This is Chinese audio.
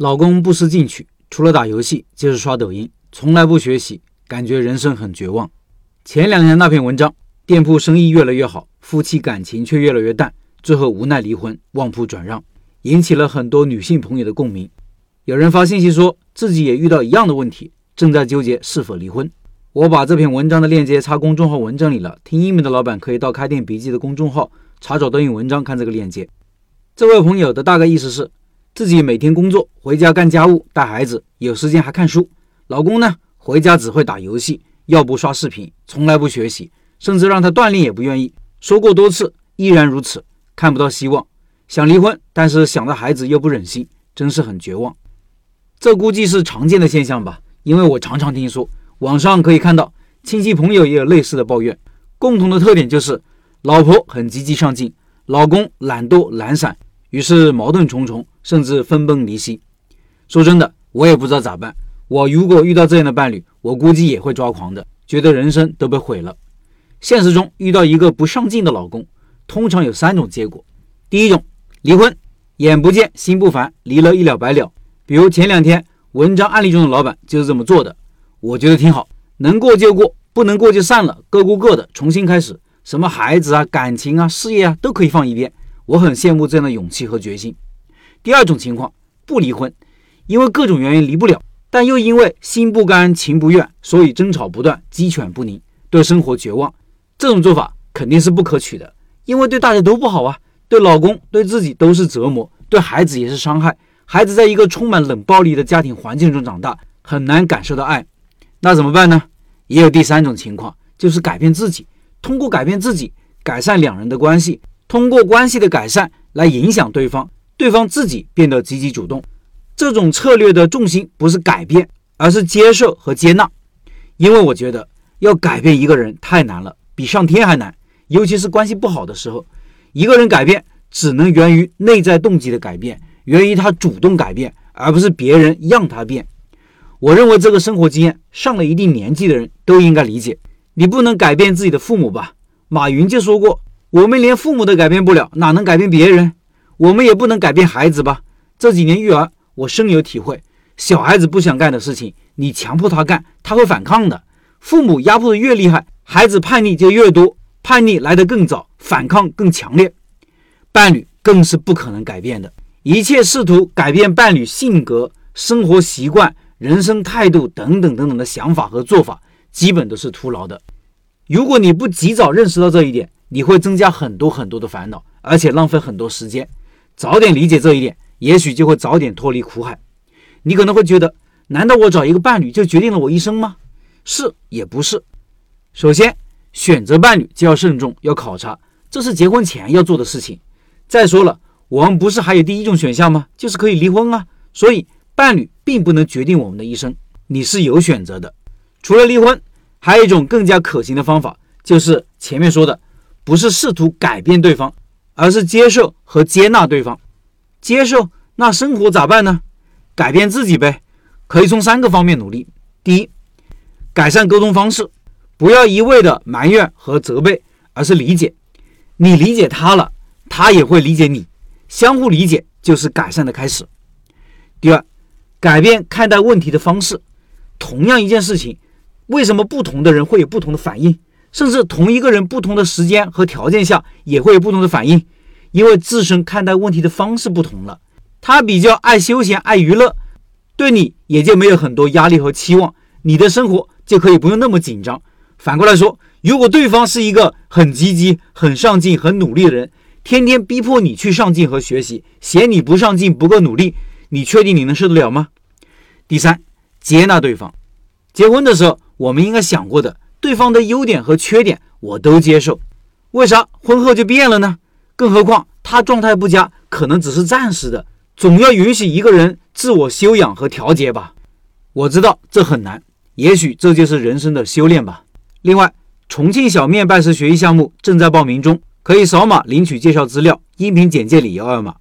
老公不思进取，除了打游戏就是刷抖音，从来不学习，感觉人生很绝望。前两天那篇文章，店铺生意越来越好，夫妻感情却越来越淡，最后无奈离婚，旺铺转让，引起了很多女性朋友的共鸣。有人发信息说自己也遇到一样的问题，正在纠结是否离婚。我把这篇文章的链接插公众号文章里了，听音频的老板可以到开店笔记的公众号查找对应文章看这个链接。这位朋友的大概意思是，自己每天工作回家干家务带孩子，有时间还看书，老公呢回家只会打游戏。要不刷视频，从来不学习，甚至让他锻炼也不愿意。说过多次，依然如此，看不到希望。想离婚，但是想到孩子又不忍心，真是很绝望。这估计是常见的现象吧，因为我常常听说，网上可以看到亲戚朋友也有类似的抱怨。共同的特点就是，老婆很积极上进，老公懒惰懒散，于是矛盾重重，甚至分崩离析。说真的，我也不知道咋办。我如果遇到这样的伴侣，我估计也会抓狂的，觉得人生都被毁了。现实中遇到一个不上进的老公，通常有三种结果：第一种，离婚，眼不见心不烦，离了一了百了。比如前两天文章案例中的老板就是这么做的，我觉得挺好，能过就过，不能过就散了，各过各的，重新开始。什么孩子啊、感情啊、事业啊，都可以放一边。我很羡慕这样的勇气和决心。第二种情况，不离婚，因为各种原因离不了。但又因为心不甘情不愿，所以争吵不断，鸡犬不宁，对生活绝望。这种做法肯定是不可取的，因为对大家都不好啊，对老公、对自己都是折磨，对孩子也是伤害。孩子在一个充满冷暴力的家庭环境中长大，很难感受到爱。那怎么办呢？也有第三种情况，就是改变自己，通过改变自己，改善两人的关系，通过关系的改善来影响对方，对方自己变得积极主动。这种策略的重心不是改变，而是接受和接纳。因为我觉得要改变一个人太难了，比上天还难。尤其是关系不好的时候，一个人改变只能源于内在动机的改变，源于他主动改变，而不是别人让他变。我认为这个生活经验上了一定年纪的人都应该理解。你不能改变自己的父母吧？马云就说过：“我们连父母都改变不了，哪能改变别人？我们也不能改变孩子吧？”这几年育儿。我深有体会，小孩子不想干的事情，你强迫他干，他会反抗的。父母压迫的越厉害，孩子叛逆就越多，叛逆来得更早，反抗更强烈。伴侣更是不可能改变的，一切试图改变伴侣性格、生活习惯、人生态度等等等等的想法和做法，基本都是徒劳的。如果你不及早认识到这一点，你会增加很多很多的烦恼，而且浪费很多时间。早点理解这一点。也许就会早点脱离苦海。你可能会觉得，难道我找一个伴侣就决定了我一生吗？是也不是。首先，选择伴侣就要慎重，要考察，这是结婚前要做的事情。再说了，我们不是还有第一种选项吗？就是可以离婚啊。所以，伴侣并不能决定我们的一生，你是有选择的。除了离婚，还有一种更加可行的方法，就是前面说的，不是试图改变对方，而是接受和接纳对方。接受那生活咋办呢？改变自己呗，可以从三个方面努力。第一，改善沟通方式，不要一味的埋怨和责备，而是理解。你理解他了，他也会理解你，相互理解就是改善的开始。第二，改变看待问题的方式。同样一件事情，为什么不同的人会有不同的反应？甚至同一个人不同的时间和条件下也会有不同的反应。因为自身看待问题的方式不同了，他比较爱休闲、爱娱乐，对你也就没有很多压力和期望，你的生活就可以不用那么紧张。反过来说，如果对方是一个很积极、很上进、很努力的人，天天逼迫你去上进和学习，嫌你不上进、不够努力，你确定你能受得了吗？第三，接纳对方。结婚的时候，我们应该想过的，对方的优点和缺点我都接受，为啥婚后就变了呢？更何况他状态不佳，可能只是暂时的，总要允许一个人自我修养和调节吧。我知道这很难，也许这就是人生的修炼吧。另外，重庆小面拜师学艺项目正在报名中，可以扫码领取介绍资料，音频简介里有二维码。